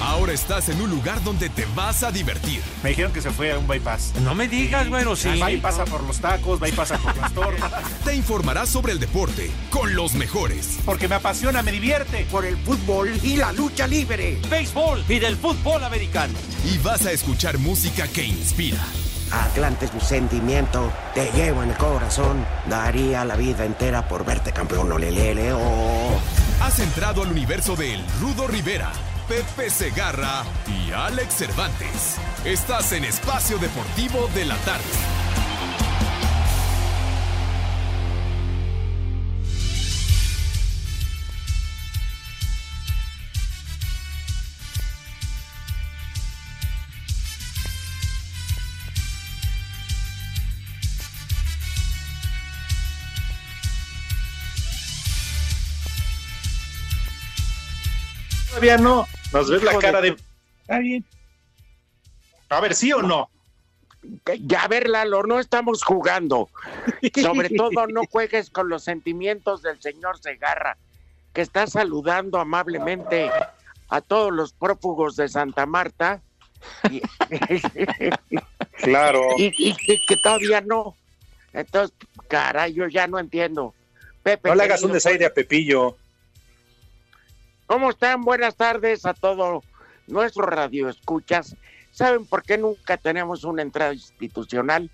Ahora estás en un lugar donde te vas a divertir. Me dijeron que se fue a un bypass. No me digas, bueno, sí. Va y pasa por los tacos, va y pasa por las tortas. Te informarás sobre el deporte con los mejores. Porque me apasiona, me divierte. Por el fútbol y la lucha libre. Béisbol y del fútbol americano. Y vas a escuchar música que inspira. Atlante es mi sentimiento, te llevo en el corazón. Daría la vida entera por verte campeón, olelele, oh. Has entrado al universo de El Rudo Rivera, Pepe Segarra y Alex Cervantes. Estás en Espacio Deportivo de la Tarde. Todavía no. Nos ves la cara de. Está bien. A ver, ¿sí o no? Ya, a ver, Lalo, no estamos jugando. Sobre todo, no juegues con los sentimientos del señor Segarra, que está saludando amablemente a todos los prófugos de Santa Marta. Y, Claro. y- y que, que todavía no. Entonces, caray, yo ya no entiendo. Pepe, No le hagas un desaire a Pepillo. ¿Cómo están? Buenas tardes a todo nuestro radio escuchas. ¿Saben por qué nunca tenemos una entrada institucional?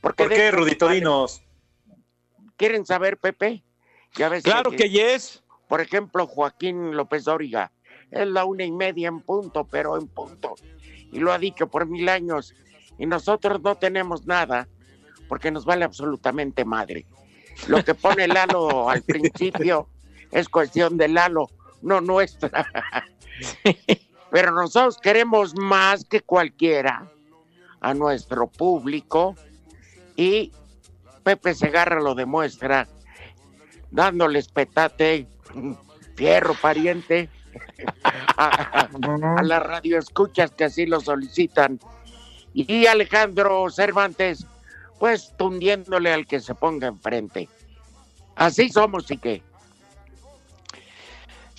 Porque ¿Por qué, Rudito? Dinos. ¿Quieren saber, Pepe? Ya ves Claro que yes. Por ejemplo, Joaquín López Dóriga. Es la una y media en punto, pero en punto. Y lo ha dicho por mil años. Y nosotros no tenemos nada porque nos vale absolutamente madre. Lo que pone Lalo al principio es cuestión de Lalo, no nuestra. Pero nosotros queremos más que cualquiera a nuestro público y Pepe Segarra lo demuestra dándoles petate, fierro pariente a, a, a las radioescuchas que así lo solicitan. Y Alejandro Cervantes, pues tundiéndole al que se ponga enfrente. Así somos y qué.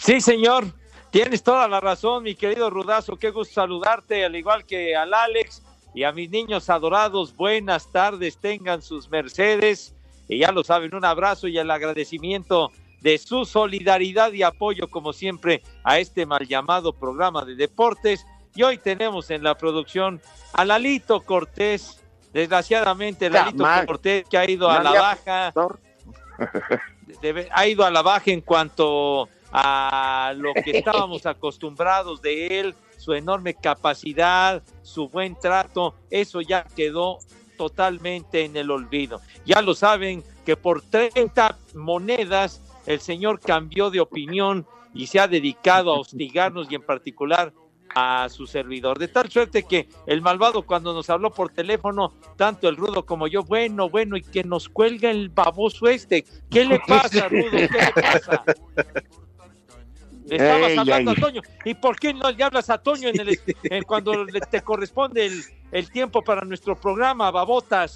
Sí, señor. Tienes toda la razón, mi querido Rudazo. Qué gusto saludarte, al igual que al Alex y a mis niños adorados. Buenas tardes, tengan sus mercedes. Y ya lo saben, un abrazo y el agradecimiento de su solidaridad y apoyo, como siempre, a este mal llamado programa de deportes. Y hoy tenemos en la producción a Lalito Cortés. Desgraciadamente, Lalito. Cortés, que ha ido a la baja debe- ha ido a la baja en cuanto a lo que estábamos acostumbrados de él, su enorme capacidad, su buen trato, eso ya quedó totalmente en el olvido. Ya lo saben que por 30 monedas el señor cambió de opinión y se ha dedicado a hostigarnos y en particular a su servidor. De tal suerte que el malvado cuando nos habló por teléfono, tanto el rudo como yo, bueno, bueno, y que nos cuelga el baboso este. ¿Qué le pasa, rudo? ¿Qué le pasa? Le estabas Ey, hablando a Toño. ¿Y por qué no le hablas a Toño en el, en cuando le- te corresponde el, el tiempo para nuestro programa, babotas?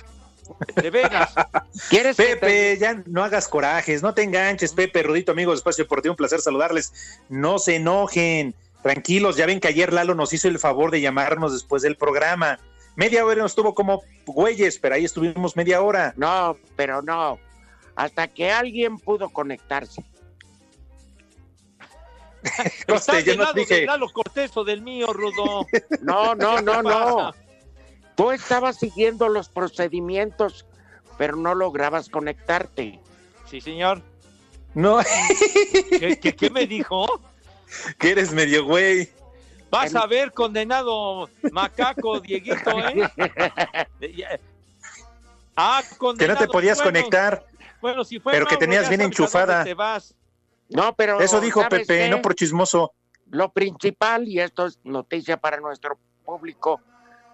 De veras. ¿Quieres que te- Pepe, ya no hagas corajes, no te enganches, Pepe, Rudito, amigos de Espacio Deportivo, un placer saludarles. No se enojen, tranquilos, ya ven que ayer Lalo nos hizo el favor de llamarnos después del programa. Media hora nos tuvo como güeyes, pero ahí estuvimos media hora. No, pero no. Hasta que alguien pudo conectarse. ¿Estás Coste, yo del no lado dije. de Lalo Cortés o del mío, Rudo? No, no, no, ¿Qué no. Tú estabas siguiendo los procedimientos, pero no lograbas conectarte. Sí, señor. No, ¿Qué, qué- qué me dijo? que eres medio güey. Vas a ver, condenado macaco, Dieguito, ¿eh? Ya- Ah, Que no condenado. te podías Bueno, conectar. Bueno, si fue pero que tenías bien enchufada. Te vas. No, pero. Eso dijo ¿sabes Pepe, qué? no por chismoso. Lo principal, y esto es noticia para nuestro público,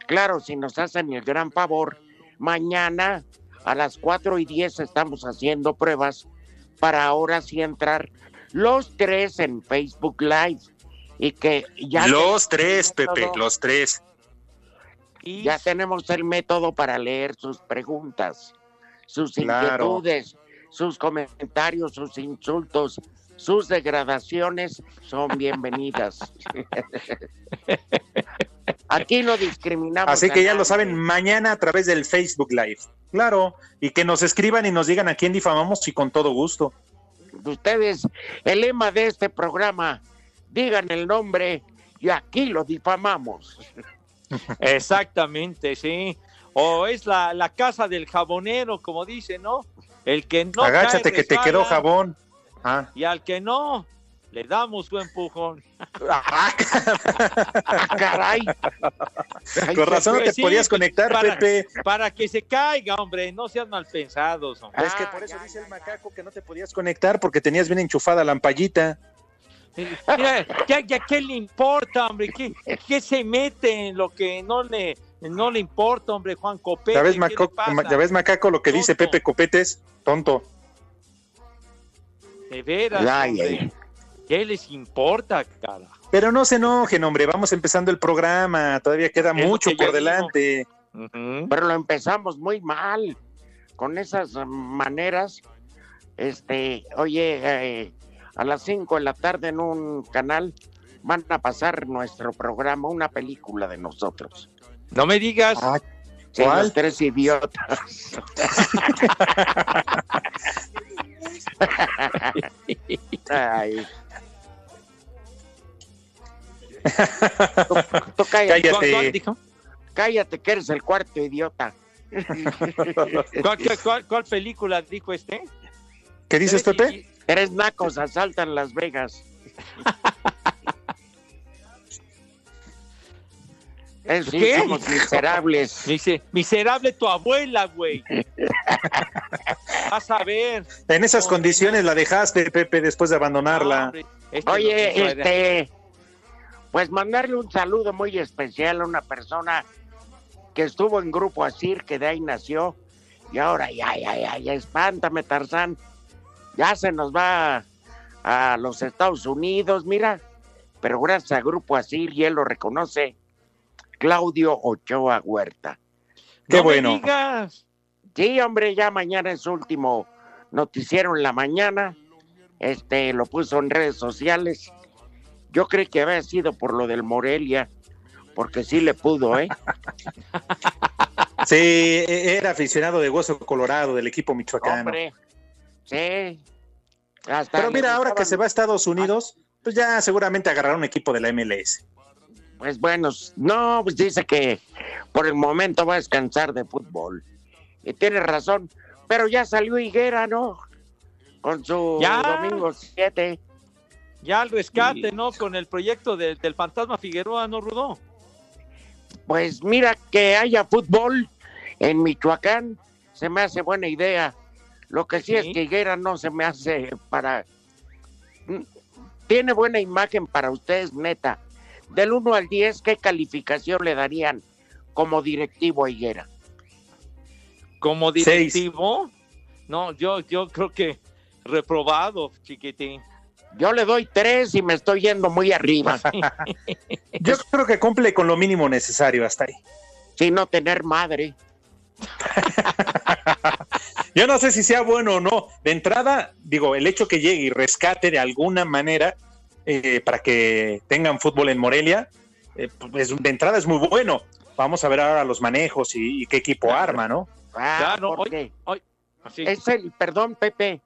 claro, si nos hacen el gran favor, mañana a las 4 y 10 estamos haciendo pruebas para ahora sí entrar los tres en Facebook Live. Y que ya los tres, Pepe, los tres. Y Ya tenemos el método para leer sus preguntas, sus Claro. inquietudes, sus comentarios, sus insultos, sus degradaciones son bienvenidas. Aquí no discriminamos. Así que ya lo saben mañana a través del Facebook Live. Claro, y que nos escriban y nos digan a quién difamamos y con todo gusto. Ustedes, el lema de este programa, digan el nombre y aquí lo difamamos. Exactamente, sí. O es la, la casa del jabonero, como dice, ¿no? El que no. Agáchate cae, que te quedó jabón. Ah. Y al que no, le damos su empujón. Ah, caray. Ay, Con razón no pues te sí, podías pues, conectar, para- Pepe. Para que se caiga, hombre, no sean mal pensados. hombre. Es que por eso ya, dice ya, el macaco que no te podías conectar porque tenías bien enchufada la ampallita. Mira, ya, ya, ¿qué le importa, hombre? ¿Qué, qué se mete en lo que no le, no le importa, hombre, Juan Copete? ¿Ya ves, ¿Qué maco- le pasa? ma- ya ves, macaco, lo que dice. Pepe Copetes? Tonto. De veras, Ay, hombre. ay. ¿Qué les importa, cara? Pero no se enojen, hombre, vamos empezando el programa. Todavía queda Es mucho que por delante. Pero lo empezamos muy mal con esas maneras este oye eh, a las 5 de la tarde en un canal van a pasar nuestro programa una película de nosotros No me digas. Ah, Sí, ¿Cuál? los tres idiotas Ay. Tú, tú cállate, ¿Cuál, cállate. cuál dijo? cállate que eres el cuarto idiota ¿Cuál, qué- cuál- cuál película dijo este? ¿Qué dices, Pepe? Tres nacos asaltan Las Vegas. Sí, ¿Qué? somos miserables. Dice, miserable tu abuela, güey. Vas a ver. En esas Hombre, condiciones la dejaste, Pepe, después de abandonarla. hombre, este Oye, este, pues mandarle un saludo muy especial a una persona que estuvo en Grupo Asir, que de ahí nació, y ahora ya, ya, ya, ya, espántame, Tarzán. Ya se nos va a los Estados Unidos, mira, pero gracias a Grupo Asir, y él lo reconoce, Claudio Ochoa Huerta. Qué No me bueno. digas. Sí, hombre, ya mañana es último noticiero en la mañana. Este lo puso en redes sociales. Yo creí que había sido por lo del Morelia, porque sí le pudo, ¿eh? Sí, e- era aficionado de Hueso Colorado del equipo michoacano. Hombre, sí. Hasta Pero mira, ahora que se va a Estados Unidos, pues ya seguramente agarrará un equipo de la MLS. Pues bueno, no, pues dice que por el momento va a descansar de fútbol. Y tiene razón, pero ya salió Higuera, ¿no? Con su Ya. domingo 7. Ya al rescate, ¿no? Con el proyecto de- del fantasma Figueroa, ¿no, Rudo? Pues mira que haya fútbol en Michoacán, se me hace buena idea. Lo que sí, Sí. es que Higuera no se me hace para... Mm, Tiene buena imagen para ustedes, neta. Del 1 al 10, ¿qué calificación le darían como directivo a Higuera? Como Seis. directivo. No, yo, yo creo que reprobado, chiquitín. Yo le doy 3 y me estoy yendo muy arriba, Yo creo que cumple con lo mínimo necesario hasta ahí. sin no tener madre. Yo no sé si sea bueno o no. De entrada, digo, el hecho que llegue y rescate de alguna manera eh, para que tengan fútbol en Morelia, eh, pues, de entrada es muy bueno. Vamos a ver ahora los manejos y, y qué equipo arma, ¿no? Ah, Claro, porque Así. es el, perdón, Pepe,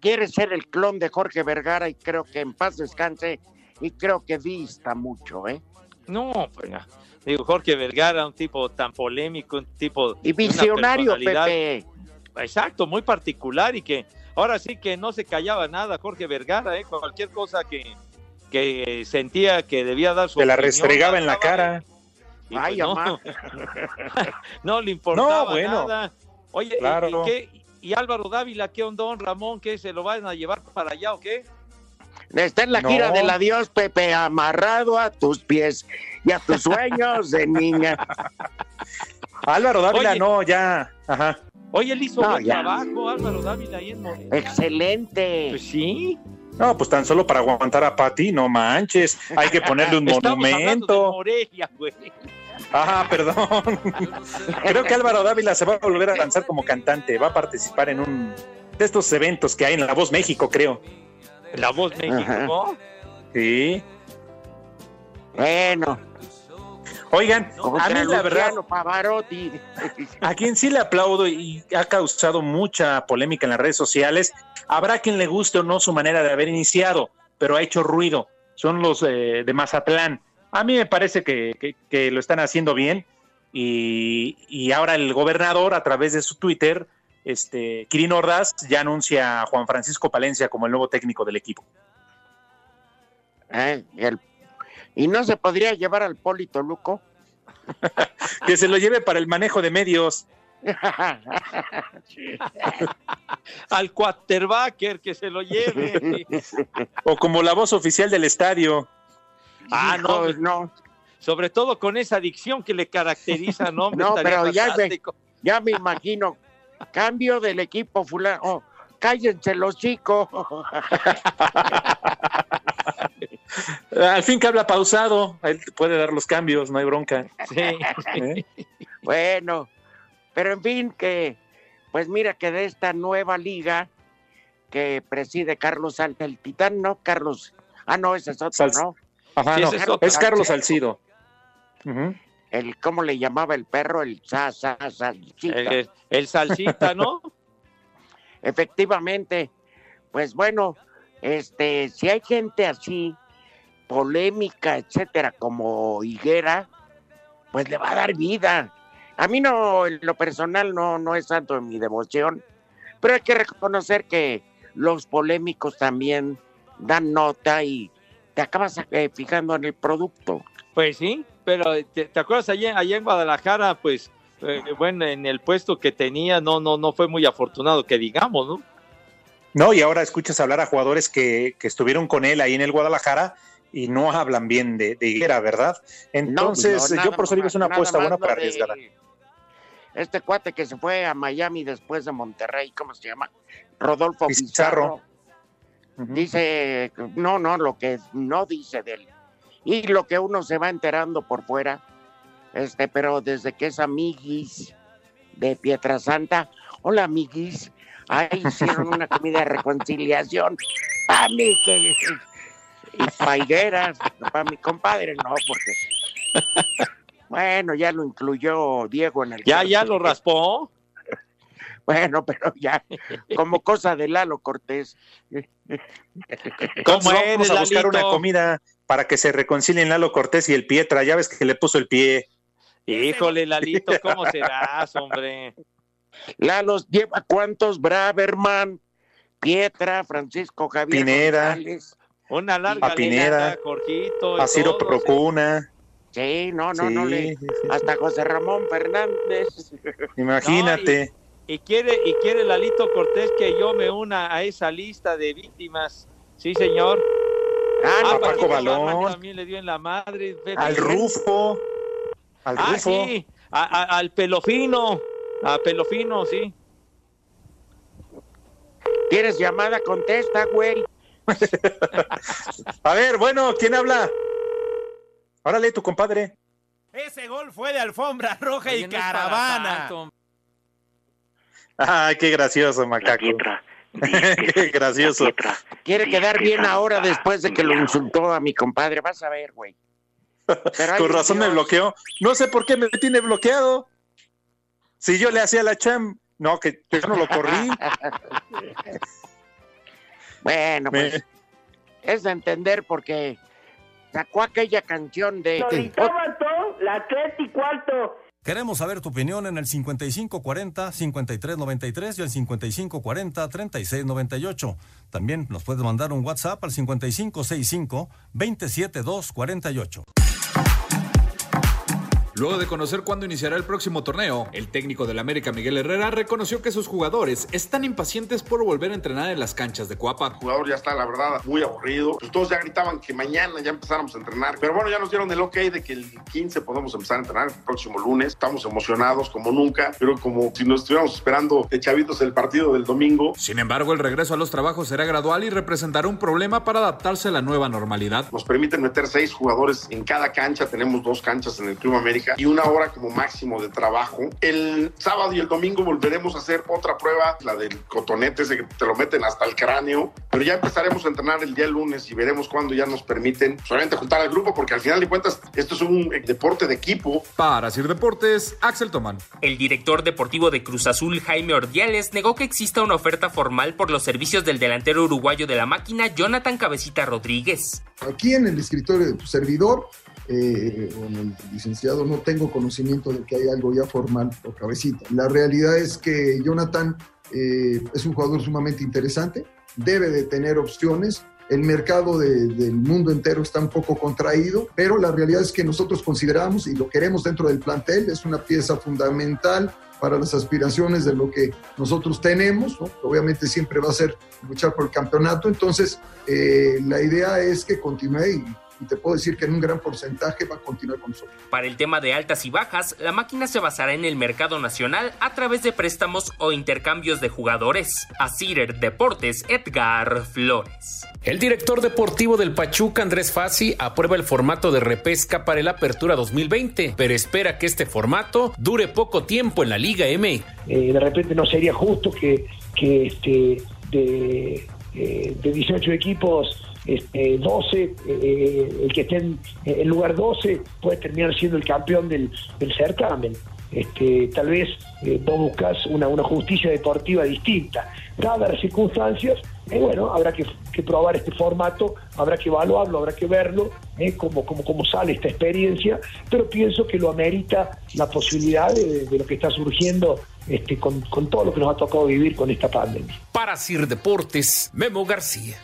quiere ser el clon de Jorge Vergara y creo que en paz descanse y creo que dista mucho, ¿eh? No, pues ya. Digo, Jorge Vergara, un tipo tan polémico, un tipo. Y visionario, Pepe. Exacto, muy particular y que ahora sí que no se callaba nada Jorge Vergara, ¿eh? Cualquier cosa que, que sentía que debía dar su Se la opinión, restregaba en la cara. y Ay, pues no, no le importaba No, bueno. nada. Oye, ¿y- Claro. ¿y, qué? ¿y Álvaro Dávila qué ondón, Ramón? ¿Qué se lo van a llevar para allá o qué? Está en la gira No. del adiós, Pepe, amarrado a tus pies y a tus sueños de niña. Álvaro Dávila, Oye. no, ya. Ajá. Oye, él hizo No, buen ya. trabajo, Álvaro Dávila, ahí en Morelia. Excelente. Pues sí. No, pues tan solo para aguantar a Pati, no manches. Hay que ponerle un Estamos hablando de monumento. Morelia, güey. Ah, perdón. Creo que Álvaro Dávila se va a volver a lanzar como cantante. Va a participar en un de estos eventos que hay en La Voz México, creo. La voz México, Ajá. ¿no? Sí. Bueno, Oigan, a mí la verdad, Pavarotti. a quien sí le aplaudo y ha causado mucha polémica en las redes sociales, habrá quien le guste o no su manera de haber iniciado, pero ha hecho ruido. Son los eh, de Mazatlán. A mí me parece que, que- que lo están haciendo bien y, y ahora el gobernador a través de su Twitter, este, Kirin Ordaz, ya anuncia a Juan Francisco Palencia como el nuevo técnico del equipo. Eh, el- ¿Y no se podría llevar al Polito Luco? Que se lo lleve para el manejo de medios. Al quarterbacker que se lo lleve. O como la voz oficial del estadio. Ah, no, no. Sobre todo con esa adicción que le caracteriza, ¿no? No, pero ya fantástico. Ya me imagino. Cambio del equipo fulano. Oh, cállense los chicos. Al fin que habla pausado, él puede dar los cambios, no hay bronca. Sí. ¿eh? Bueno, pero en fin, que pues mira que de esta nueva liga que preside Carlos Salta, el titán, ¿no? Carlos. Ah, no, ese es otro, Sal- ¿no? Ajá, Sí, no, ese es Carlos Salcido. El, ¿cómo le llamaba el perro? El sa, sa, salchita. El, el salsita, ¿no? Efectivamente, pues bueno, este, si hay gente así, polémica, etcétera, como Higuera, pues le va a dar vida. A mí no, en lo personal no, no es tanto en mi devoción, pero hay que reconocer que los polémicos también dan nota y te acabas eh, fijando en el producto. Pues sí, pero ¿te, acuerdas allá, allá en Guadalajara? Pues, eh, bueno, en el puesto que tenía, no, no, no fue muy afortunado, que digamos, ¿no? No, y ahora escuchas hablar a jugadores que, que estuvieron con él ahí en el Guadalajara y no hablan bien de, de Higuera, ¿verdad? Entonces, No, no, yo por eso digo es una apuesta buena para arriesgar. Este cuate que se fue a Miami después de Monterrey, ¿cómo se llama? Rodolfo Pizarro. Dice, no, no, lo que no dice de él. Y lo que uno se va enterando por fuera, este, pero desde que es amiguis de Pietrasanta, hola amiguis, ahí hicieron una comida de reconciliación. Para mí que y paigueras, para mi compadre, no, porque bueno, ya lo incluyó Diego en el Ya, ya lo raspó. Bueno, pero ya, como cosa de Lalo Cortés. ¿Cómo Entonces, vamos eres, a buscar una comida para que se reconcilien Lalo Cortés y el Pietra. Ya ves que le puso el pie. Híjole, Lalito, ¿cómo serás, hombre? Lalo lleva cuántos Braverman, Pietra, Francisco Javier Pineda. González. Una larga A Pineda, y A Ciro todos, Procuna. Sí, no, no, Sí, no le. sí, sí. Hasta José Ramón Fernández. Imagínate. Y quiere, y quiere Lalito Cortés que yo me una a esa lista de víctimas. Sí, señor. Ah, no, Paco Paquito Balón. También le dio en la madre. Al Rufo. Al Ah, Rufo. sí. A- a- al Pelofino. A Pelofino, sí. ¿Tienes llamada? Contesta, güey. A ver, bueno, ¿quién habla? Órale, tu compadre. Ese gol fue de alfombra roja y no caravana. Ay, qué gracioso, macaco. qué gracioso. Quiere quedar bien ahora después de que lo insultó a mi compadre. Vas a ver, güey. Con razón me bloqueó. No sé por qué me tiene bloqueado. Si yo le hacía la cham, no, que yo no lo corrí. Bueno, Me- pues es de entender porque sacó aquella canción de la tres y cuarto. Queremos saber tu opinión en el 5540-5393 y el 5540-3698. También nos puedes mandar un WhatsApp al 5565-27248. Luego de conocer cuándo iniciará el próximo torneo, el técnico del América Miguel Herrera reconoció que sus jugadores están impacientes por volver a entrenar en las canchas de Cuapa. El jugador ya está, la verdad, muy aburrido. Pues todos ya gritaban que mañana ya empezáramos a entrenar. Pero bueno, ya nos dieron el ok de que el 15 podemos empezar a entrenar el próximo lunes. Estamos emocionados como nunca, pero como si nos estuviéramos esperando de chavitos el partido del domingo. Sin embargo, el regreso a los trabajos será gradual y representará un problema para adaptarse a la nueva normalidad. Nos permiten meter seis jugadores en cada cancha. Tenemos dos canchas en el Club América y una hora como máximo de trabajo. El sábado y el domingo volveremos a hacer otra prueba, la del cotonete, ese que te lo meten hasta el cráneo. Pero ya empezaremos a entrenar el día lunes y veremos cuándo ya nos permiten solamente juntar al grupo, porque al final de cuentas esto es un deporte de equipo. Para Sir Deportes, Axel Tomán. El director deportivo de Cruz Azul, Jaime Ordiales, negó que exista una oferta formal por los servicios del delantero uruguayo de la máquina, Jonathan Cabecita Rodríguez. Aquí en el escritorio de tu servidor, eh, licenciado, no tengo conocimiento de que hay algo ya formal o cabecita. La realidad es que Jonathan eh, es un jugador sumamente interesante, debe de tener opciones. El mercado de- del mundo entero está un poco contraído, pero la realidad es que nosotros consideramos y lo queremos dentro del plantel, es una pieza fundamental para las aspiraciones de lo que nosotros tenemos, obviamente siempre va a ser luchar por el campeonato, entonces eh, la idea es que continúe y, y te puedo decir que en un gran porcentaje va a continuar con nosotros. Para el tema de altas y bajas, la máquina se basará en el mercado nacional a través de préstamos o intercambios de jugadores. Asirer Deportes, Edgar Flores. El director deportivo del Pachuca, Andrés Fassi, aprueba el formato de repesca para el Apertura 2020, pero espera que este formato dure poco tiempo en la Liga MX. Eh, de repente no sería justo que, que este, de, eh, de 18 equipos, este, 12, eh, el que esté en, lugar 12 puede terminar siendo el campeón del, del certamen. Este, tal vez eh, vos buscas una, una justicia deportiva distinta. Dadas las circunstancias, eh, bueno, habrá que, probar este formato, habrá que evaluarlo, habrá que verlo, eh, cómo, cómo, cómo sale esta experiencia, pero pienso que lo amerita la posibilidad de, de lo que está surgiendo este, con, con todo lo que nos ha tocado vivir con esta pandemia. Para Sir Deportes, Memo García.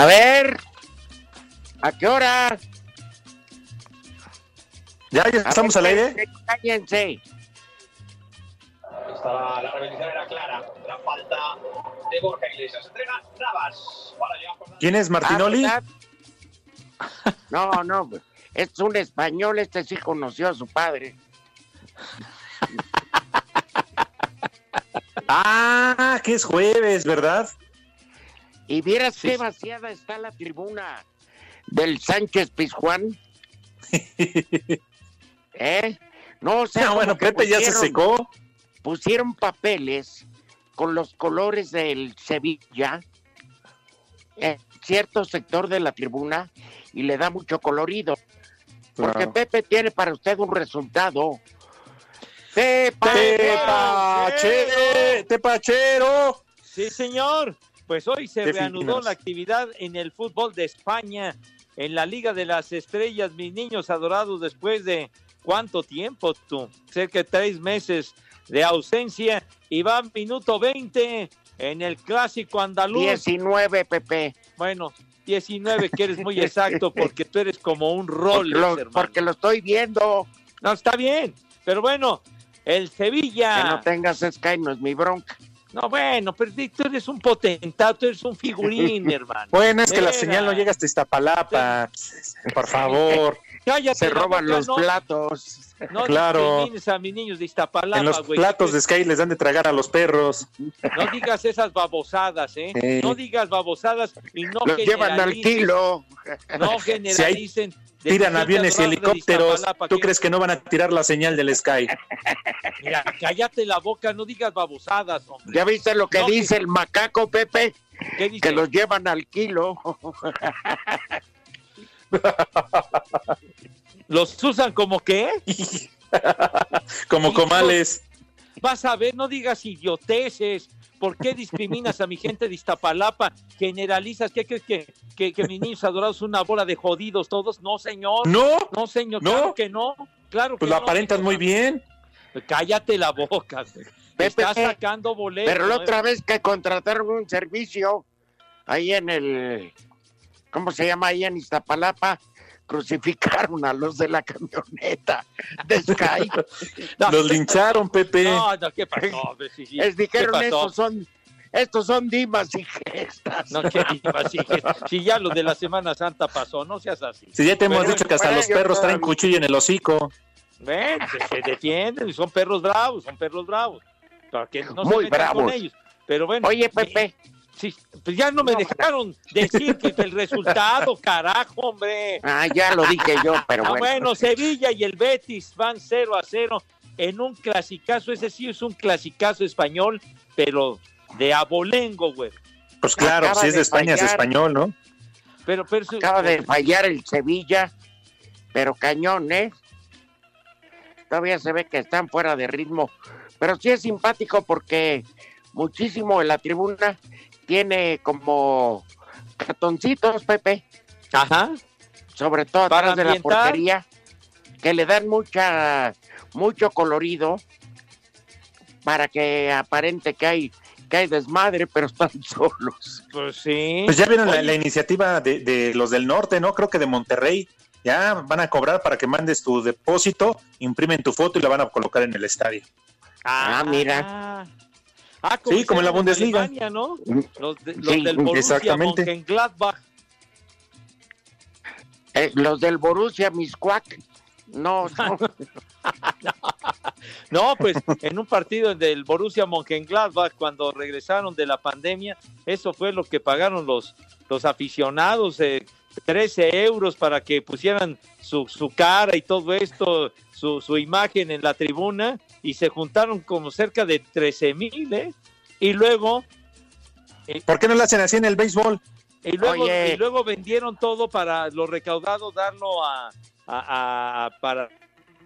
A ver, ¿a qué hora? Ya, ya estamos al aire. Cállense. Esta, la repetición era clara. La falta de Borja Iglesias. Entrega Navas. Para ¿Quién es Martinoli? Ah. No, no, pues, es un español, este sí conoció a su padre. Ah, que es jueves, ¿verdad? Y vieras qué vaciada está la tribuna del Sánchez Pizjuán. ¿Eh? No, o sea, No, bueno, Pepe ya se pusieron- secó. Pusieron papeles con los colores del Sevilla en cierto sector de la tribuna y le da mucho colorido. Porque Claro. Pepe tiene para usted un resultado. ¡Tepache! ¡Tepachero! Sí, señor. Pues hoy se reanudó la actividad en el fútbol de España, en la Liga de las Estrellas, mis niños adorados, después de cuánto tiempo tú, cerca de tres meses de ausencia, y va minuto 20 en el clásico andaluz. 19, Pepe. Bueno, 19, que eres muy exacto, porque tú eres como un rol. Porque lo estoy viendo. No, está bien, pero bueno, el Sevilla. Que no tengas Sky no es mi bronca. No, bueno, pero tú eres un potentado, tú eres un figurín, hermano. Bueno, es que la señal no llega hasta Iztapalapa. Por favor. Cállate Se roban boca, los no- platos. No Claro. a mis niños de Iztapalapa, En los platos de Sky les dan de tragar a los perros. No digas esas babosadas, ¿eh? Sí. No digas babosadas y no Los llevan al kilo. No generalicen. Tiran aviones y helicópteros. ¿Tú que- crees que no van a tirar la señal del Sky? Mira, cállate la boca, no digas babosadas, hombre. ¿Ya viste lo que No, dice el macaco, Pepe? ¿Qué dice? Que los llevan al kilo. ¿Los usan como qué? Como comales. vas a ver, no digas idioteces. ¿Por qué discriminas a mi gente de Iztapalapa? Generalizas, ¿qué crees que, que, que mis niños adorados son una bola de jodidos todos? No, señor. No. No, señor, No. claro que no. Claro Pues que lo no, aparentas señor. muy bien. Cállate la boca. Pepe, Estás sacando boletos. Pero la ¿no? otra vez que contrataron un servicio ahí en el, ¿cómo se llama? Ahí en Iztapalapa, crucificaron a los de la camioneta de Sky. Los lincharon, Pepe. No, no, ¿qué pasó? Sí, sí. Les ¿Qué dijeron, pasó? estos son, estos son dimas y gestas. No, qué diva, sí, que- si ya lo de la Semana Santa pasó, no seas así. Si ya te hemos Pero- dicho que hasta los perros traen cuchillo en el hocico. Ven, se, se defienden y son perros bravos, son perros bravos. Para que no se Muy con bravos. ellos. Pero bueno. Oye, Pepe. Sí, pues ya no me dejaron decir que el resultado, carajo, hombre. Ah, ya lo dije yo, pero Ah, bueno. bueno, Sevilla y el Betis van 0 a 0 en un clasicazo. Ese sí es un clasicazo español, pero de abolengo, güey. Pues claro, Acaba si es de de España es español, ¿no? Pero, pero Acaba de fallar el Sevilla, pero cañón, ¿eh? Todavía se ve que están fuera de ritmo. Pero sí es simpático porque muchísimo en la tribuna tiene como cartoncitos, Pepe. Ajá. Sobre todo Para atrás de la portería, que le dan mucha, mucho colorido para que aparente que hay, que hay desmadre, pero están solos. Pues sí. Pues ya vieron la, iniciativa de, de los del norte, ¿no? Creo que de Monterrey. Ya van a cobrar para que mandes tu depósito, imprimen tu foto y la van a colocar en el estadio. Ah, mira. Ah, Sí, como en la Bundesliga. Alemania, ¿no? Los, de- los Sí, del Borussia exactamente. Eh, los del Borussia Miscuac, no, no. No, pues en un partido del Borussia Mönchengladbach cuando regresaron de la pandemia, eso fue lo que pagaron los, los aficionados, eh, 13 euros para que pusieran su, su cara y todo esto, su, su imagen en la tribuna y se juntaron como cerca de 13 mil, ¿eh? Y luego, ¿Por qué no lo hacen así en el béisbol? y luego, Oye. y luego vendieron todo para lo recaudado, darlo a, a- a- para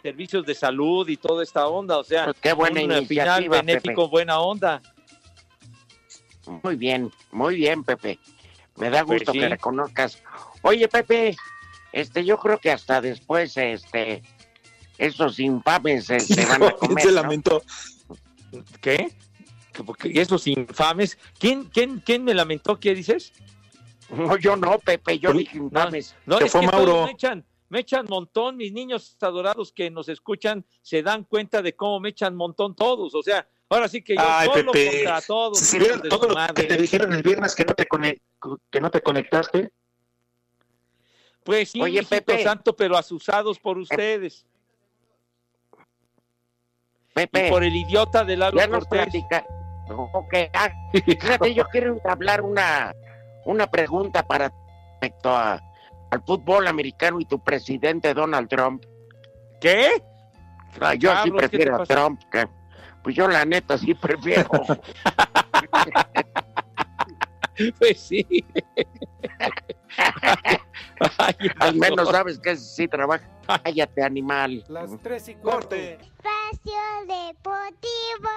servicios de salud y toda esta onda, o sea, Pues qué buena un final iniciativa, benéfico, Pepe. buena onda. Muy bien, muy bien, Pepe. Me da Pues gusto sí. que reconozcas. Oye, Pepe, este, yo creo que hasta después, este, esos infames se van a comer. se ¿no? lamentó. ¿Qué? ¿Y esos infames? ¿Quién, quién, quién me lamentó? ¿Qué dices? No, yo no, Pepe, yo Pues, dije infames. No, Que es fue que todos Mauro. me echan, me echan montón, mis niños adorados que nos escuchan se dan cuenta de cómo me echan montón todos, o sea, ahora sí que yo Ay, solo Pepe. contra todos. Si vieron todo lo que te dijeron el viernes que no te, que no te conectaste. Pues sí, Oye, Pepe. santo, pero asusados por ustedes Pepe, y por el idiota de Lalo ya nos platica. Ok, ah, fíjate, yo quiero hablar una, una pregunta para respecto a, al fútbol americano y tu presidente Donald Trump. ¿Qué? Ah, yo sí Carlos, ¿qué te prefiero a? Trump. que- pues yo la neta sí prefiero. Pues sí. Ay, Al menos sabes que sí trabaja. Cállate, animal. Las tres y cuarto. Espacio Deportivo.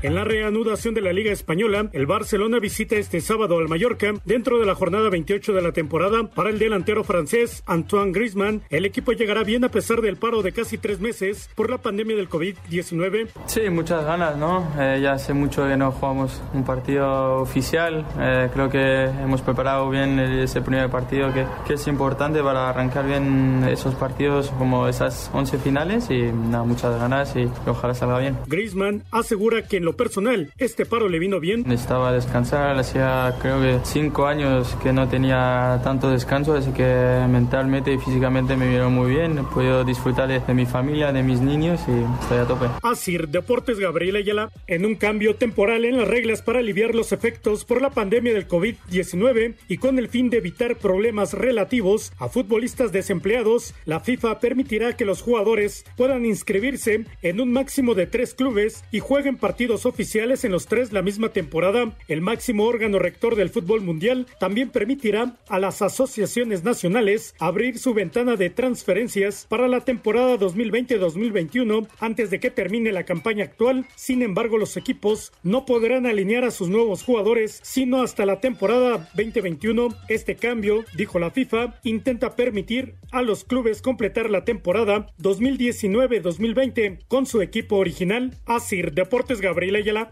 En la reanudación de la Liga Española, el Barcelona visita este sábado al Mallorca dentro de la jornada 28 de la temporada. Para el delantero francés Antoine Griezmann, el equipo llegará bien a pesar del paro de casi tres meses por la pandemia del COVID-19. Sí, muchas ganas, ¿no? Eh, ya hace mucho que no jugamos un partido oficial. Eh, creo que hemos preparado bien ese primer partido que, que es importante para arrancar bien esos partidos como esas 11 finales y nada, muchas ganas y, ojalá salga bien. Griezmann asegura que en lo personal este paro le vino bien. Necesitaba descansar, hacía creo que cinco años que no tenía tanto descanso, así que mentalmente y físicamente me vieron muy bien. He podido disfrutar de, mi familia, de mis niños y estoy a tope. Asir Deportes Gabriel Ayala, en un cambio temporal en las reglas para aliviar los efectos por la pandemia del COVID-19 y con el fin de evitar problemas relativos a futbolistas desempleados, la FIFA permitirá que los jugadores puedan inscribirse en un máximo de tres clubes y jueguen partidos oficiales en los tres la misma temporada, el máximo órgano rector del fútbol mundial también permitirá a las asociaciones nacionales abrir su ventana de transferencias para la temporada 2020-2021 antes de que termine la campaña actual. Sin embargo, los equipos no podrán alinear a sus nuevos jugadores sino hasta la temporada 2021. Este cambio, dijo la FIFA, intenta permitir a los clubes completar la temporada 2019-2020 con su equipo original. Asir Deportes Gabriel Ayala.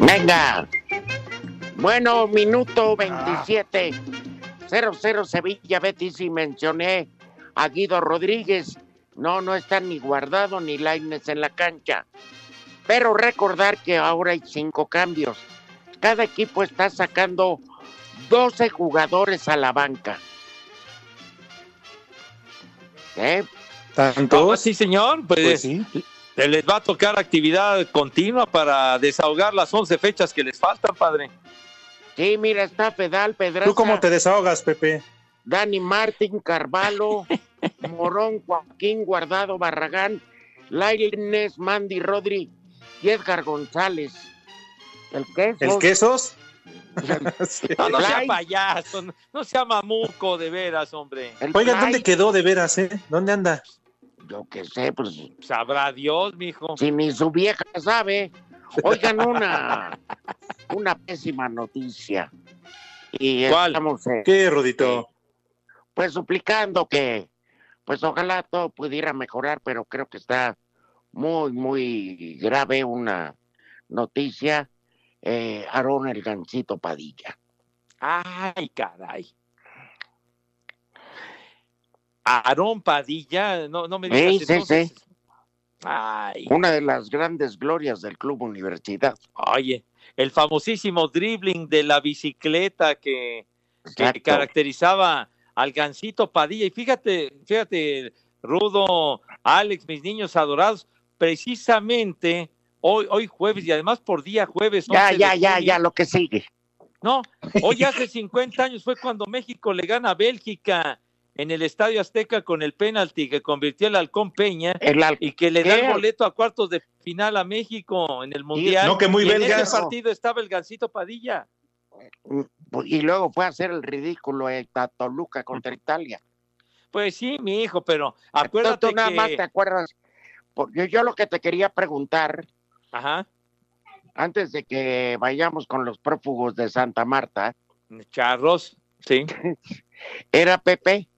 Venga. Bueno, minuto 27. 0-0 Sevilla Betis y mencioné a Guido Rodríguez. No, no está ni guardado ni Laines en la cancha. Pero recordar que ahora hay cinco cambios. Cada equipo está sacando 12 jugadores a la banca. ¿Eh? ¿Tanto? sí, señor. Pues, Pues sí. Les va a tocar actividad continua para desahogar las 11 fechas que les faltan, padre. Sí, mira, está Pedal, Pedraza. ¿Tú cómo te desahogas, Pepe? Dani Martín, Carvalho, Morón, Joaquín, Guardado, Barragán, Laines, Mandy, Rodri y Edgar González. ¿El queso? ¿El quesos? No, no sea payaso, no, no sea mamuco, de veras, hombre. Oiga, ¿dónde quedó de veras, eh? ¿Dónde anda? Yo qué sé, pues Sabrá Dios, mijo. si ni su vieja sabe. Oigan, una, una pésima noticia. Y ¿Cuál? estamos, eh, ¿Qué, Rudito? pues suplicando que, pues ojalá todo pudiera mejorar, pero creo que está muy, muy grave una noticia. Eh, Aarón el Gancito Padilla. Ay, caray. Aarón Padilla, no, no me digas Sí, sí, entonces. sí. Ay, Una de las grandes glorias del Club Universidad. oye, el famosísimo dribbling de la bicicleta que, que caracterizaba al Gancito Padilla. Y fíjate, fíjate, Rudo, Alex, mis niños adorados, precisamente hoy, hoy jueves y además por día jueves. Ya, 11 de ya, ya, ya, lo que sigue. No, hoy hace 50 años fue cuando México le gana a Bélgica en el Estadio Azteca con el penalti que convirtió el Halcón Peña El al- y que le da el boleto a cuartos de final a México en el Mundial. no, que muy y en ese partido estaba el Gancito Padilla. Y luego fue a hacer el ridículo en Toluca contra Italia. Pues sí, mi hijo, pero Entonces, acuérdate tú nada que... más te acuerdas. Porque yo lo que te quería preguntar, Ajá, antes de que vayamos con los prófugos de Santa Marta, Charros, sí, era Pepe,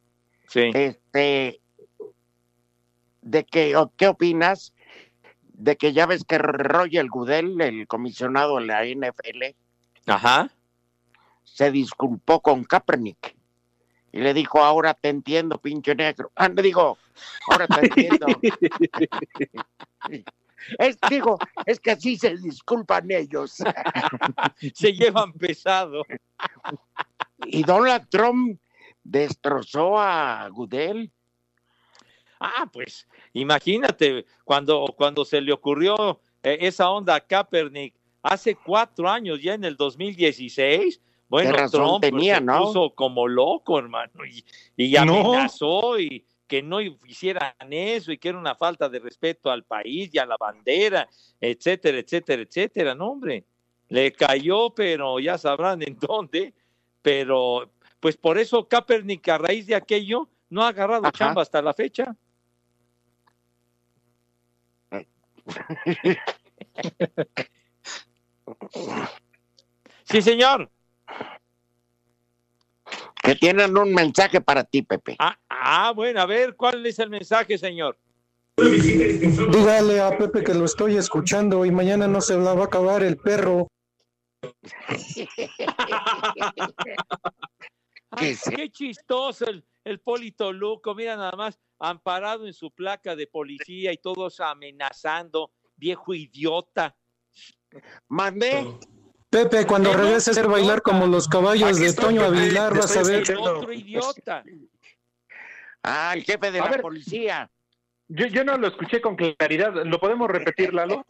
sí. este, de que, o ¿qué opinas? De que ya ves que Roger Goodell, el comisionado de la NFL, Ajá. se disculpó con Kaepernick y le dijo, ahora te entiendo, pinche negro. Ah, le digo, ahora te entiendo. es, digo, es que así se disculpan ellos. Se llevan pesado. y Donald Trump destrozó a Goodell. Ah, pues imagínate, cuando, cuando se le ocurrió eh, esa onda a Kaepernick hace cuatro años, ya en el 2016, bueno, Trump pues, tenía, se ¿no? puso como loco, hermano, y, y No. amenazó y que no hicieran eso y que era una falta de respeto al país y a la bandera, etcétera, etcétera, etcétera, no, hombre, le cayó, pero ya sabrán en dónde, pero pues por eso Kaepernick a raíz de aquello no ha agarrado Ajá. chamba hasta la fecha. Sí, señor. Que tienen un mensaje para ti, Pepe. Ah, ah, bueno, a ver, ¿cuál es el mensaje, señor? Dígale a Pepe que lo estoy escuchando y mañana no se la va a acabar el perro. Ay, qué chistoso el, el Polito Luco, mira nada más, amparado en su placa de policía y todos amenazando, viejo idiota. Mandé. Pepe, cuando regreses a bailar como los caballos de Toño te vas a ver. Otro idiota. Ah, el jefe de A la ver. policía. Yo, yo no lo escuché con claridad. ¿Lo podemos repetir, Lalo?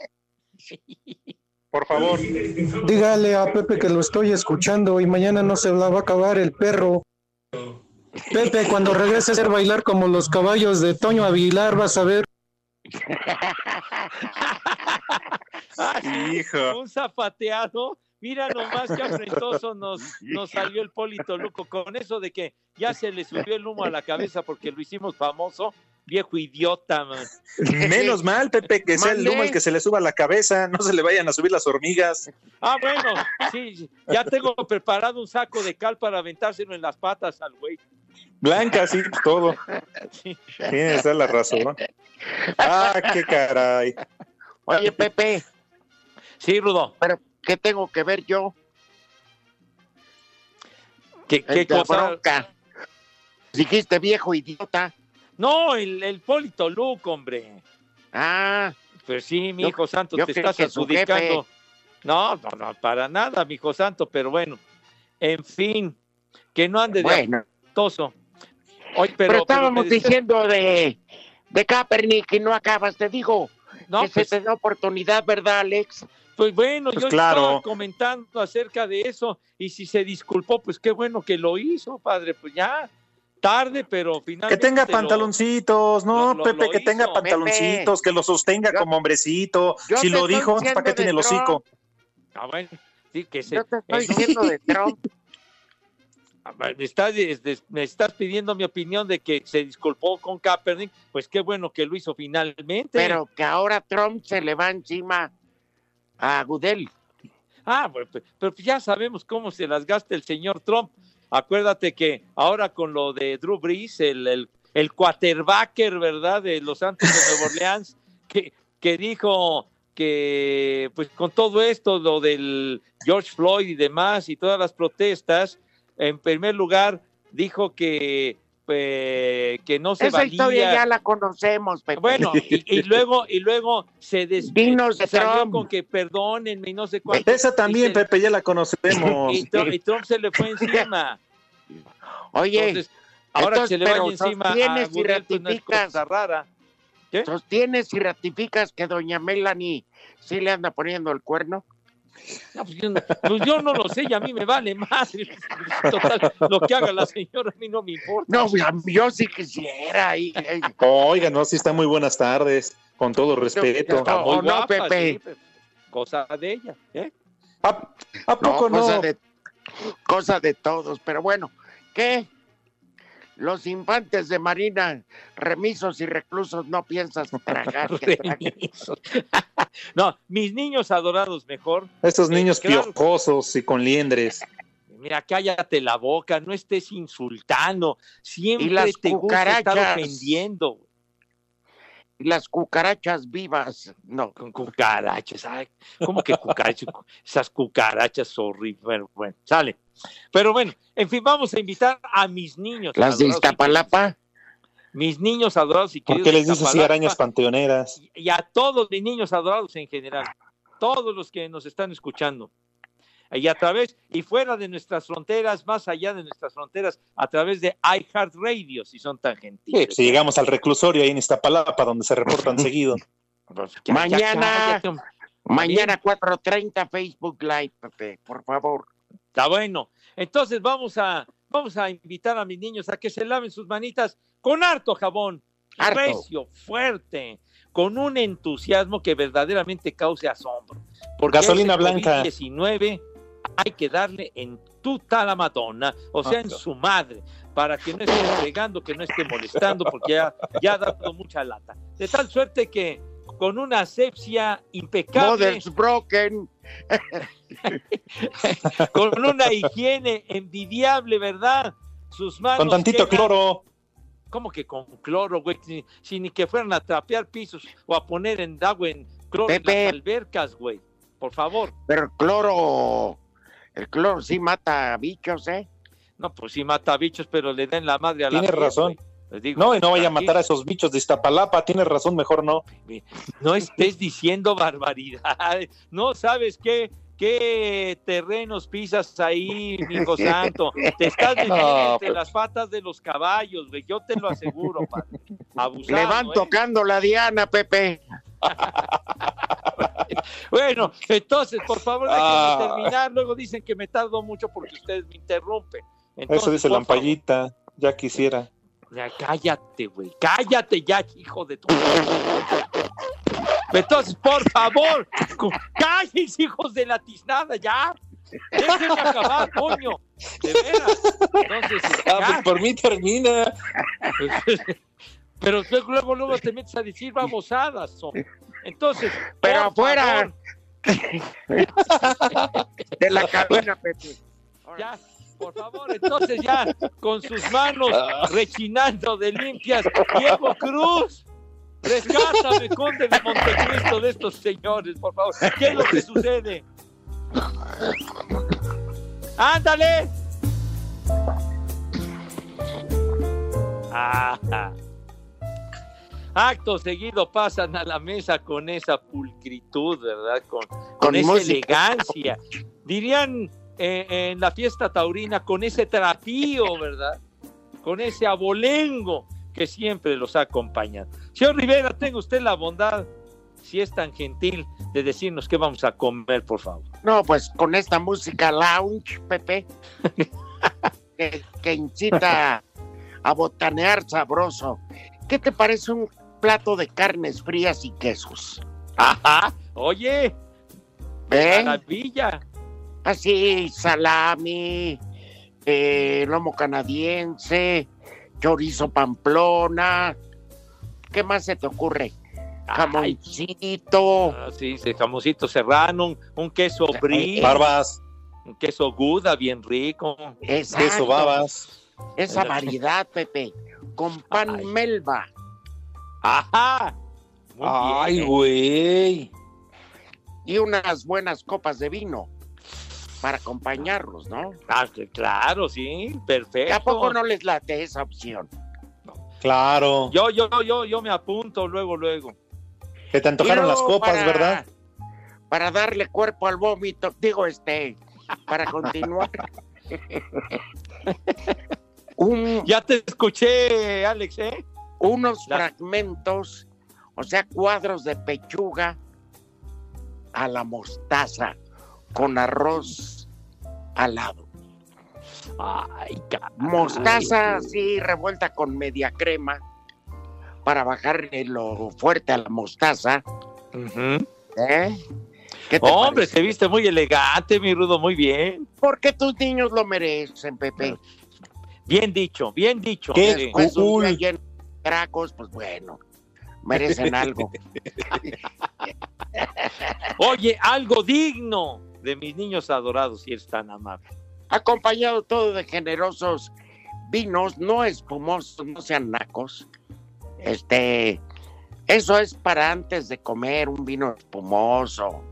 Por favor. Dígale a Pepe que lo estoy escuchando y mañana no se la va a acabar el perro. Pepe, cuando regreses a hacer bailar como los caballos de Toño Aguilar, vas a ver. Hijo. Un zapateado. Mira nomás qué afrentoso nos, nos salió el Polito Luco con eso de que ya se le subió el humo a la cabeza porque lo hicimos famoso. Viejo idiota, man. Menos mal, Pepe, que sea el humo el que se le suba a la cabeza, no se le vayan a subir las hormigas. Ah, bueno, sí, ya tengo preparado un saco de cal para aventárselo en las patas al güey. Blanca, sí, todo. Sí. Tienes toda la razón. Ah, qué caray. Oye, Pepe. Sí, Rudo. Pero, ¿qué tengo que ver yo? ¿Qué, cosa? bronca. Dijiste viejo idiota. No, el, el Polito Luco, hombre. Ah. Pues sí, mi hijo santo, yo te estás adjudicando. No, no, no, para nada, mi hijo santo, pero bueno. En fin, que no ande de Bueno. Oye, Pero, pero, estábamos decías- diciendo de, de Kaepernick y no acabas, te digo. No, que pues- se te da oportunidad, ¿verdad, Alex? Pues bueno, Pues yo claro. estaba comentando acerca de eso y si se disculpó, pues qué bueno que lo hizo, padre. Pues ya, tarde, pero Que finalmente. tenga lo- pantaloncitos, no, lo- lo- Pepe, lo que tenga pantaloncitos, que lo sostenga como hombrecito. yo Si lo dijo, ¿para qué tiene el hocico? Ah, bueno, sí, que se. Yo te estoy diciendo de Trump. Ah, Me estás, este, me estás pidiendo mi opinión de que se disculpó con Kaepernick, pues qué bueno que lo hizo finalmente. Pero que ahora Trump se le va encima a Goodell. Ah, pero ya sabemos cómo se las gasta el señor Trump. Acuérdate que ahora con lo de Drew Brees, el, el, el quarterbacker, ¿verdad? De los Santos de Nueva Orleans, que, que dijo que, pues con todo esto, lo del George Floyd y demás, y todas las protestas, en primer lugar, dijo que, eh, que no se Esa valía. historia ya la conocemos, Pepe. Bueno, y, y luego, y luego se des- Dinos de salió Trump. con que perdónenme y no sé cuánto. Esa también, se- Pepe, ya la conocemos. y, Trump, y Trump se le fue encima. Oye, Entonces, ahora entonces, se le vaya encima a sostienes y Goodell, pues, no es ratificas. cosa rara. ¿Qué? ¿Sostienes y ratificas que doña Melanie sí le anda poniendo el cuerno? No, pues, yo, no- pues yo no lo sé y a mí me vale más. Total, lo que haga la señora a mí no me importa. No, yo sí quisiera. Y, y- Oiga, no, sí está muy buenas tardes, con todo respeto. Está muy ¿O no, guapa, Pepe? sí, cosa de ella. ¿eh? ¿A, a poco no? cosa de, cosa de todos, pero bueno, ¿qué? Los infantes de Marina, remisos y reclusos, no piensas tragar. que. No, mis niños adorados mejor. Estos Eh, niños claro. piojosos y con liendres. Mira, cállate la boca, no estés insultando. Siempre Y las te gusta estar cucarachas. ofendiendo. Las cucarachas vivas, no. Con cucarachas, ay, ¿cómo que cucarachas? Esas cucarachas horribles. Bueno, bueno, sale. Pero bueno, en fin, vamos a invitar a mis niños. Las de Iztapalapa. Mis niños adorados y ¿Por queridos. qué de les dices así arañas panteoneras? Y a todos mis niños adorados en general. Todos los que nos están escuchando. Y a través, y fuera de nuestras fronteras, más allá de nuestras fronteras, a través de iHeartRadio, si son tan gentiles. si llegamos al reclusorio ahí en Iztapalapa, donde se reportan seguido. Pues, ya- ya Mañana, cállate, hombre. mañana 4.30 Facebook Live, Pepe, por favor. Está bueno. Entonces vamos a, vamos a invitar a mis niños a que se laven sus manitas con harto jabón, Harto. recio, fuerte, con un entusiasmo que verdaderamente cause asombro. Porque Gasolina blanca. COVID-19 hay que darle en tuta la Madonna, o sea, en su madre, para que no esté fregando, que no esté molestando, porque ya, ya ha dado mucha lata. De tal suerte que con una asepsia impecable, Mother's Broken. con una higiene envidiable, ¿verdad? Sus manos. Con tantito quedan- cloro. ¿Cómo que con cloro, güey? Si, si ni que fueran a trapear pisos o a poner en agua en cloro en Pepe. las albercas, güey. Por favor. Pero cloro, el cloro sí mata bichos, ¿eh? No, pues sí mata bichos, pero le den la madre a la Tienes razón. Les digo, No, y no vaya a matar a esos bichos de Iztapalapa. Tienes razón, mejor no. No estés diciendo barbaridades. No sabes qué, qué terrenos pisas ahí, hijo santo. Te estás metiendo No, entre pues. las patas de los caballos, güey. Yo te lo aseguro, padre. Abusado, Le van ¿eh? tocando la diana, Pepe. Bueno, entonces, por favor, déjenme Ah. terminar. Luego dicen que me tardo mucho porque ustedes me interrumpen. Eso dice Lampallita, ya quisiera. ya cállate, güey. Cállate ya, hijo de tu. Entonces, por favor, cállense, hijos de la tiznada, ya. Déjenme acabar, coño. De veras. Entonces, Ah, pues por mí termina. Pero luego, luego, te metes a decir babosadas. so. Entonces, Pero afuera. De la cabina, Pepe. ya, por favor, entonces ya, con sus manos rechinando de limpias, Diego Cruz, rescátame, conde de Montecristo, de estos señores, por favor. ¿Qué es lo que sucede? ¡Ándale! Ah. Acto seguido pasan a la mesa con esa pulcritud, ¿verdad? Con, con Con esa música. elegancia. Dirían eh, en la fiesta taurina, con ese trapío, ¿verdad? Con ese abolengo que siempre los acompaña. Señor Rivera, tenga usted la bondad, si es tan gentil, de decirnos qué vamos a comer, por favor. No, pues con esta música lounge, Pepe, que, que incita a botanear sabroso. ¿Qué te parece un plato de carnes frías y quesos? Ajá, oye, ¿Eh? maravilla. Así, salami, eh, lomo canadiense, chorizo pamplona. ¿Qué más se te ocurre? Jamoncito. Ah, sí, sí, jamoncito serrano, un, un queso brie, Barbas, un queso guda bien rico. Exacto. queso babas. Esa variedad, Pepe. Con pan melva. Ajá. Muy Ay, bien. güey. Y unas buenas copas de vino para acompañarlos, ¿no? Ah, claro, sí, perfecto. ¿A poco no les late esa opción? Claro. Yo, yo, yo, yo me apunto luego, luego. Que te antojaron las copas, para- ¿verdad? Para darle cuerpo al vómito, digo este, para continuar. Un- Ya te escuché, Alex, ¿eh? Unos La- fragmentos, o sea, cuadros de pechuga a la mostaza con arroz al lado. Ay, caray. Mostaza así revuelta con media crema para bajarle lo fuerte a la mostaza. ¿eh? ¿Qué te Hombre, parece? te viste muy elegante, mi Rudo, muy bien. Porque tus niños lo merecen, Pepe. Bien dicho, bien dicho. Qué cool. Tracos, pues bueno, merecen algo. Oye, algo digno de mis niños adorados, si eres tan amable. Acompañado todo de generosos vinos, no espumosos, no sean nacos. Este, eso es para antes de comer un vino espumoso.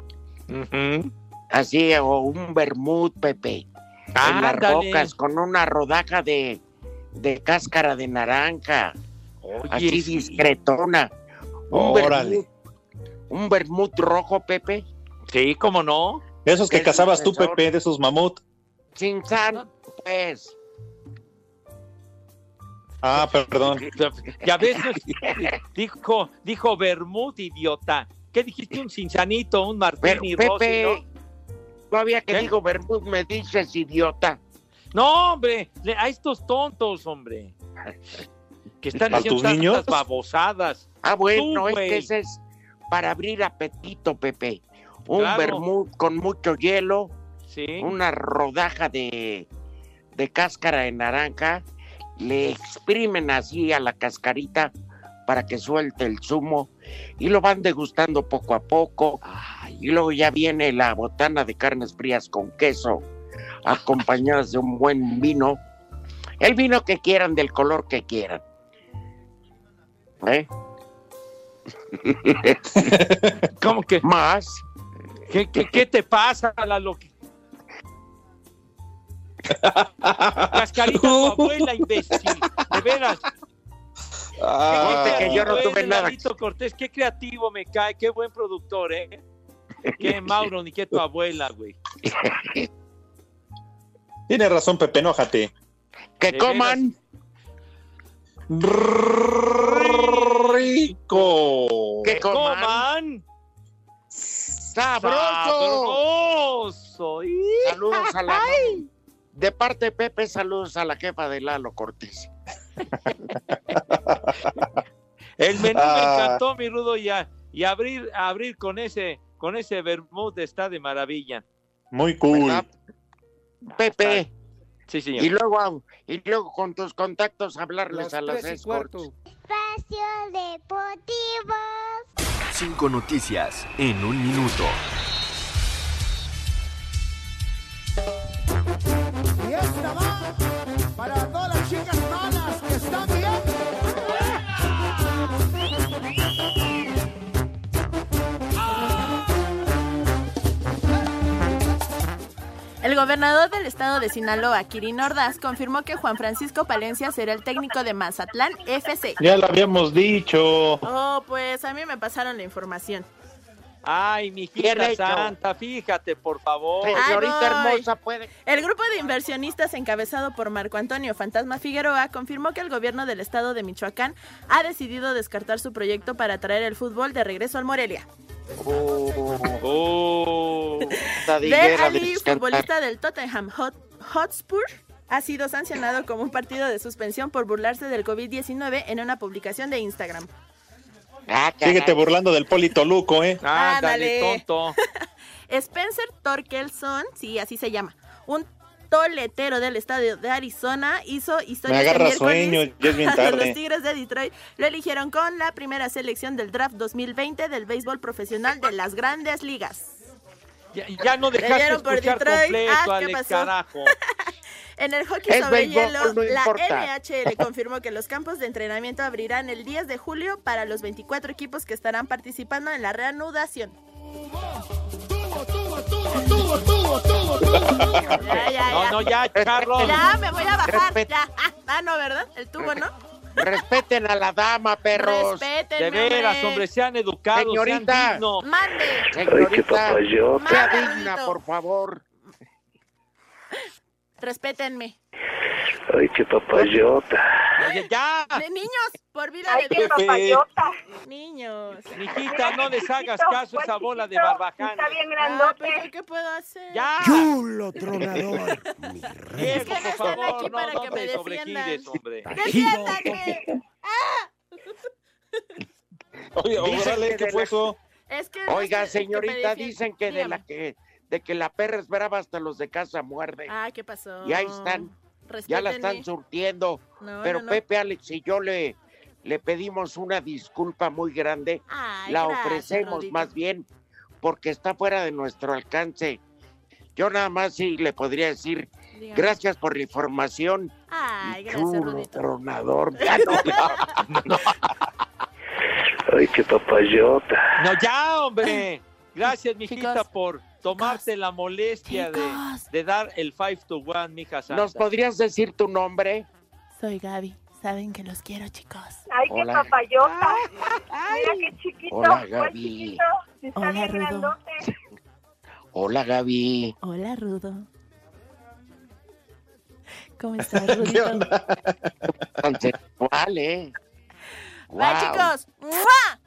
Así, o un vermut, Pepe. En las rocas, con una rodaja de, de cáscara de naranja. Oye, así sí. discretona. Un Órale. vermut, un vermut rojo, Pepe. Sí, cómo no. Esos que cazabas tú. Pepe, de esos mamut. Sin sal, pues. Ah, perdón. Ya ves, dijo, dijo Bermud, idiota. ¿Qué dijiste? Un cinzanito, un martini rossi, Pepe, ¿no? todavía que ¿Qué? digo vermut me dices idiota. No, hombre, le- a estos tontos, hombre. Que están ¿A haciendo tus niños? babosadas. Ah, bueno, Tú, es que ese es para abrir apetito, Pepe. Un Claro. vermut con mucho hielo, Sí. una rodaja de, de cáscara de naranja, le exprimen así a la cascarita para que suelte el zumo y lo van degustando poco a poco. Y luego ya viene la botana de carnes frías con queso, acompañadas de un buen vino. El vino que quieran, del color que quieran. ¿Eh? ¿Cómo que? Más. ¿Qué, qué, qué te pasa, Lalo? Cascarita tu abuela, imbécil. De veras. Ah, que yo no tuve nada. Cortés, qué creativo me cae, qué buen productor, ¿eh? Qué Mauro, ni qué tu abuela, güey. Tienes razón, Pepe, enójate. Que coman. Rico. Que coman. ¡Sabroso! ¡Sabroso! Saludos a la. De parte de Pepe, saludos a la jefa de Lalo Cortés. El menú Ah. me encantó, mi Rudo, y, a- y abrir, abrir con ese, con ese vermouth está de maravilla. Muy cool. Pepe. Sí, señor. Y luego, ah, y luego con tus contactos hablarles Las a las y escorts. Espacio Deportivo. Cinco noticias en un minuto. Y esta va para todas las chicas malas que están El gobernador del estado de Sinaloa, Kirin Ordaz, confirmó que Juan Francisco Palencia será el técnico de Mazatlán FC. Ya lo habíamos dicho. Oh, pues a mí me pasaron la información. Ay, mi Bien hijita hecho. santa, fíjate, por favor. Voy. puede. El grupo de inversionistas encabezado por Marco Antonio Fantasma Figueroa confirmó que el gobierno del estado de Michoacán ha decidido descartar su proyecto para traer el fútbol de regreso al Morelia. Oh. De Ali, futbolista del Tottenham Hot- Hotspur, ha sido sancionado como un partido de suspensión por burlarse del COVID-19 en una publicación de Instagram. Síguete burlando del Polito Luco, ¿eh? Ándale. tonto. Spencer Torkelson, sí, así se llama, un toletero del estadio de Arizona, hizo historia Me agarra este miércoles sueño, ya es bien cuando tarde. Los Tigres de Detroit lo eligieron con la primera selección del draft 2020 del béisbol profesional de las grandes ligas. Ya, ya no dejaste por Detroit. completo, Ah, ¿qué Alex, pasó? carajo. En el hockey Es sobre hielo, no la. NHL confirmó que los campos de entrenamiento abrirán el 10 de julio para los 24 equipos que estarán participando en la reanudación. Ya, ya, No, ya. no, ya, Carlos. Ya, me voy a bajar. Respete. Ya. Ah, ah, no, ¿verdad? El tubo, ¿no? Respeten a la dama, perros. Respétenme, De veras, hombre. sean educados, Señorita. sean dignos. Mande. Señorita, sea digna, por favor. Respétenme. Ay, qué papayota. Oye, ya. De niños, por vida Ay, de qué Dios. papayota. Niños. Mijita, no les hagas caso a esa bola de barbaján. Está bien grandote. Ah, ¿Qué puedo hacer? Ya. Chulo tronador. Es que no están aquí no, para no que me defiendan. sobregires, hombre. ¡Defiéndanme! ¡Ah! Oye, órale, ¿qué fue eso? Es que Oiga, que señorita, dicen que de la que de que la perra esperaba hasta los de casa muerde. Ah, ¿qué pasó? Y ahí están. Ya la están surtiendo. No, Pero no, no. Pepe, Alex y yo le, le pedimos una disculpa muy grande. Ay, la gracias, ofrecemos Rodito. más bien porque está fuera de nuestro alcance. Yo nada más sí le podría decir Dígame. gracias por la información. Ay, y gracias, chulo tronador. Ya no, no, no. Ay, qué papayota. No, ya, hombre. Gracias, mijita, Chicos, por tomarte la molestia de, dar el 5 to 1, mija santa. ¿Nos podrías decir tu nombre? Soy Gaby. Saben que los quiero, chicos. Ay, qué Hola. papayota. Mira qué chiquito. Hola, Gaby. chiquito. Está Hola, bien Rudo. grandote. Hola, Gaby. Hola, Rudo. ¿Cómo estás, Rudito? Tan sensual, ¿eh? ¡Va, Guau. chicos! ¡Mua!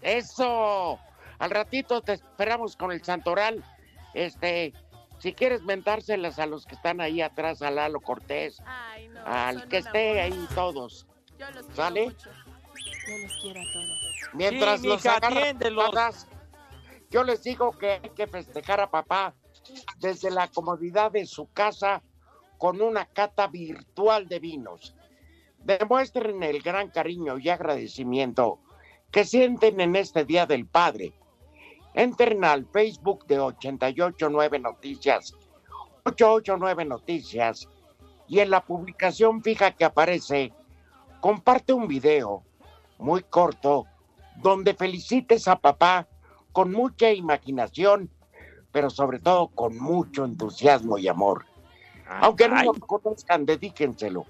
Eso. Al ratito te esperamos con el Santoral. Este, si quieres mentárselas a los que están ahí atrás, a Lalo Cortés, Ay, no. al que esté amor. ahí todos. Yo los quiero ¿Sale? mucho. Yo los quiero a todos. Mientras Sí, los todas, yo les digo que hay que festejar a papá desde la comodidad de su casa con una cata virtual de vinos. Demuestren el gran cariño y agradecimiento que sienten en este Día del Padre. Entren al Facebook de 889 Noticias, 889 Noticias, y en la publicación fija que aparece, comparte un video muy corto donde felicites a papá con mucha imaginación, pero sobre todo con mucho entusiasmo y amor. Aunque no lo conozcan, dedíquenselo.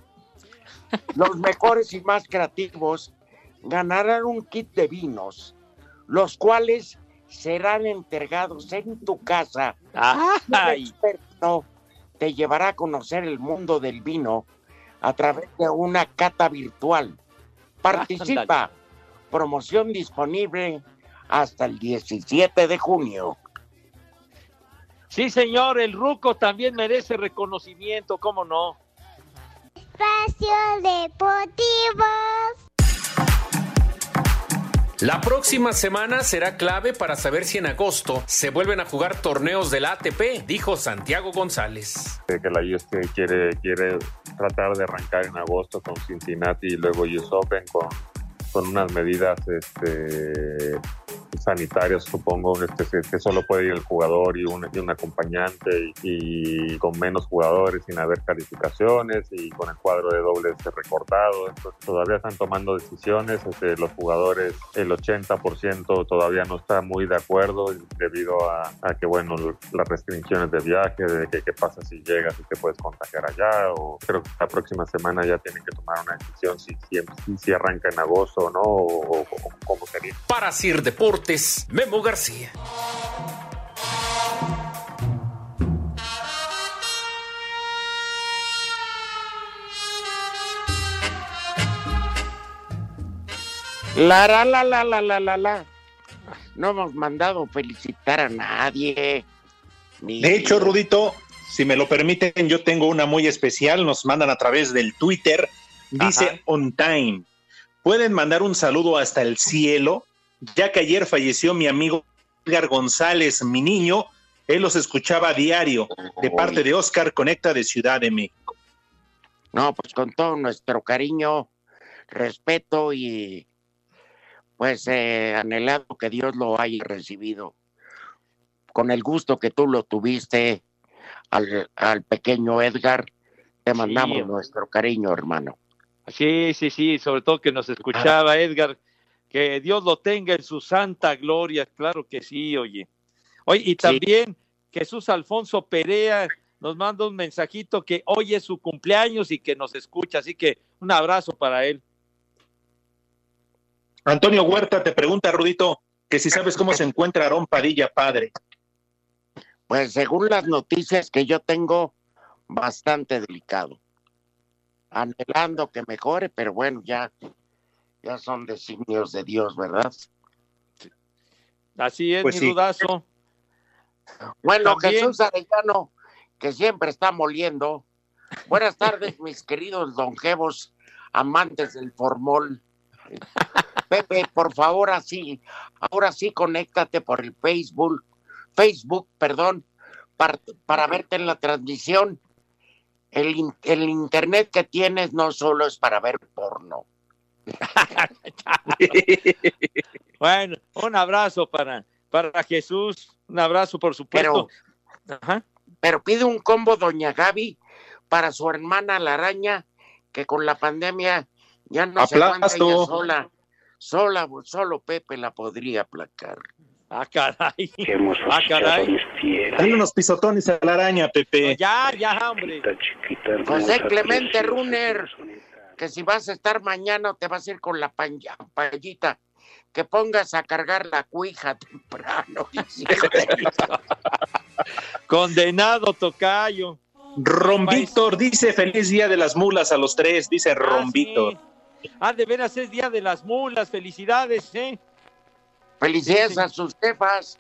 Los mejores y más creativos ganarán un kit de vinos, los cuales serán entregados en tu casa. Un Ay. experto te llevará a conocer el mundo del vino a través de una cata virtual. Participa. Promoción disponible hasta el 17 de junio. Sí, señor, el Ruco también merece reconocimiento, ¿cómo no? Espacio Deportivo. La próxima semana será clave para saber si en agosto se vuelven a jugar torneos del ATP, dijo Santiago González. que la USTA quiere, quiere tratar de arrancar en agosto con Cincinnati y luego US Open con, con unas medidas este, sanitarias, supongo, este, que, solo puede ir el jugador y un, y un acompañante y, con menos jugadores sin haber calificaciones y con el cuadro de dobles recortado. Todavía están tomando decisiones, este, los jugadores, el 80% todavía no está muy de acuerdo debido a, que, bueno, las restricciones de viaje, de qué pasa si llegas y te puedes contagiar allá, o creo que la próxima semana ya tienen que tomar una decisión si, si, si arranca en agosto o no, o, o- cómo sería. Para Sir Deportes, Memo García. La, la, la, la, la, la, la, la. No hemos mandado felicitar a nadie. Ni- De hecho, Rudito, si me lo permiten, yo tengo una muy especial. Nos mandan a través del Twitter. Dice Ajá. on time. Pueden mandar un saludo hasta el cielo, ya que ayer falleció mi amigo Edgar González, mi niño. Él los escuchaba a diario de parte de Oscar Conecta de Ciudad de México. No, pues con todo nuestro cariño, respeto y pues eh, anhelado que Dios lo haya recibido. Con el gusto que tú lo tuviste al, al pequeño Edgar, te mandamos nuestro cariño, hermano. Sí, sí, sí, sobre todo que nos escuchaba Edgar, que Dios lo tenga en su santa gloria, claro que sí, oye. Oye, y también Jesús Alfonso Perea nos manda un mensajito que hoy es su cumpleaños y que nos escucha, así que un abrazo para él. Antonio Huerta te pregunta, Rudito, que si sabes cómo se encuentra Aarón Padilla, padre. Pues según las noticias que yo tengo, bastante delicado. Anhelando que mejore, pero bueno, ya, ya son designios de Dios, ¿verdad? Así es, Pues mi sí. dudazo. Bueno, También- Jesús Arellano, que siempre está moliendo. Buenas tardes, mis queridos longevos amantes del formol. Pepe, por favor, así, ahora sí, conéctate por el Facebook, Facebook, perdón, para, para verte en la transmisión. El, el internet que tienes no solo es para ver porno. Bueno, un abrazo para, para Jesús, un abrazo por supuesto. Pero, pero pide un combo Doña Gaby para su hermana la araña, que con la pandemia ya no se aguanta Aplasto. ella sola. Sola, solo Pepe la podría aplacar. Ah, caray. Ah, caray. Dale unos pisotones a la araña, Pepe. Ya, ya, hombre. José Clemente Runner, que si vas a estar mañana o te vas a ir con la payita, que pongas a cargar la cuija temprano. Condenado tocayo. Ron Víctor dice feliz día de las mulas a los tres, dice Ron Víctor. Ah, de veras es Día de las Mulas, felicidades, ¿eh? Felicidades a sus jefas.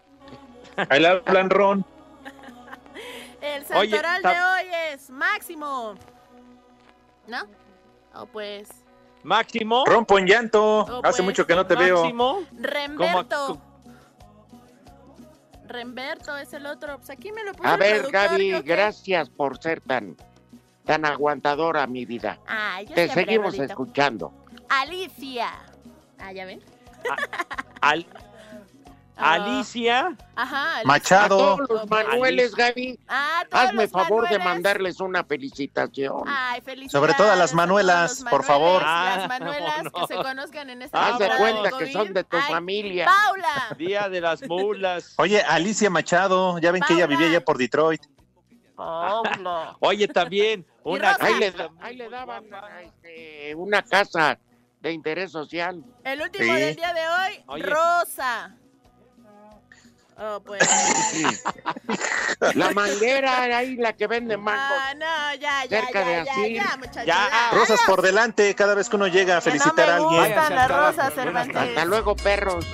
Ahí le hablan Ron. El Oye, santoral ta- de hoy es Máximo. ¿No? O pues Máximo. Rompo en llanto. Oh, Hace pues, mucho que no te veo. Máximo. Remberto. Remberto es el otro. Pues aquí me lo puso A ver, Gaby, gracias por ser tan, tan aguantadora, mi vida. Ay, yo Te seguimos Rodito. escuchando. Alicia. Ah, ¿ya ven? Al- Ah. Alicia. Ajá. Alicia. Machado. A todos los Manueles, Gaby, Ah, todos hazme los favor de mandarles una felicitación. Ay, felicidades. Sobre todo a las Manuelas, por favor. Manueles, Las Ah, Manuelas que se conozcan en esta Haz de cuenta de que son de tu Ay, familia. Paula. Día de las Mulas. Oye, Alicia Machado, ya ven que ella vivía allá por Detroit. Paula. Oye, también una. Ahí le, ahí daban este, una casa de interés social. El último Sí. del día de hoy, Oye. Rosa. Oh, pues. La manguera era ahí la que vende mangos. Ah, no, ya, ya, Cerca ya, de ya, Asir. ya, muchachos. Ya. ya. Rosas por delante cada vez que uno llega a Que no felicitar me a alguien. gustan las rosas, Cervantes. Hasta luego, perros.